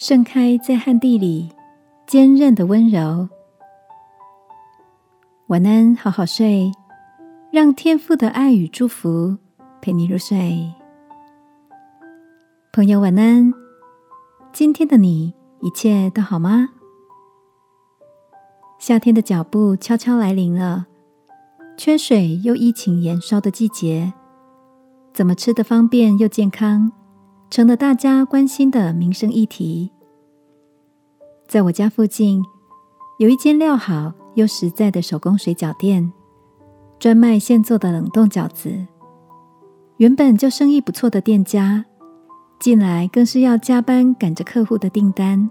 盛开在旱地里，坚韧的温柔。晚安，好好睡，让天父的爱与祝福陪你入睡。朋友，晚安。今天的你一切都好吗？夏天的脚步悄悄来临了，缺水又疫情延烧的季节，怎么吃的方便又健康？成了大家关心的民生议题。在我家附近，有一间料好又实在的手工水饺店，专卖现做的冷冻饺子。原本就生意不错的店家，近来更是要加班赶着客户的订单。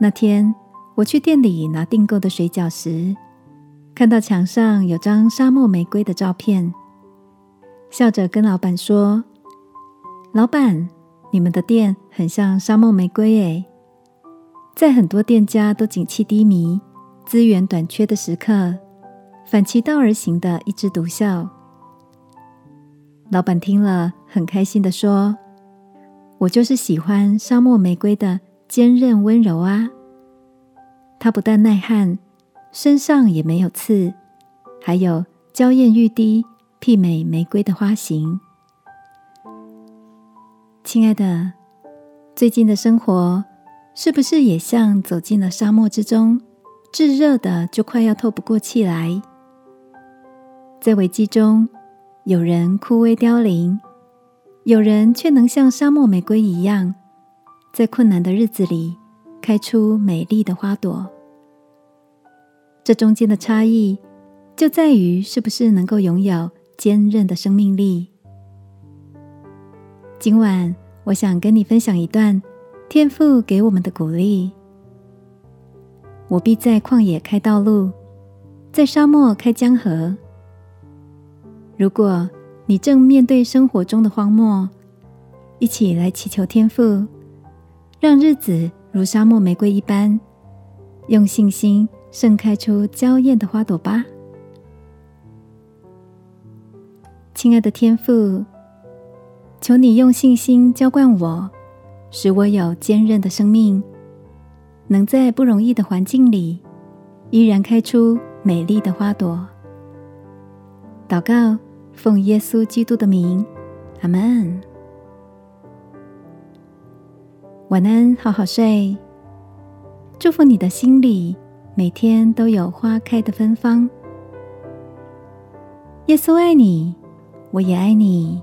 那天我去店里拿订购的水饺时，看到墙上有张沙漠玫瑰的照片，笑着跟老板说。老板，你们的店很像沙漠玫瑰诶，在很多店家都景气低迷、资源短缺的时刻，反其道而行的一枝独秀。老板听了很开心的说：“我就是喜欢沙漠玫瑰的坚韧温柔啊！它不但耐旱，身上也没有刺，还有娇艳欲滴、媲美玫瑰的花型。”亲爱的，最近的生活是不是也像走进了沙漠之中，炙热的就快要透不过气来？在危机中，有人枯萎凋零，有人却能像沙漠玫瑰一样，在困难的日子里开出美丽的花朵。这中间的差异，就在于是不是能够拥有坚韧的生命力。今晚，我想跟你分享一段天父给我们的鼓励。我必在旷野开道路，在沙漠开江河。如果你正面对生活中的荒漠，一起来祈求天父，让日子如沙漠玫瑰一般，用信心盛开出娇艳的花朵吧。亲爱的天父。求你用信心浇灌我，使我有坚韧的生命，能在不容易的环境里依然开出美丽的花朵。祷告，奉耶稣基督的名，阿门。晚安，好好睡。祝福你的心里每天都有花开的芬芳。耶稣爱你，我也爱你。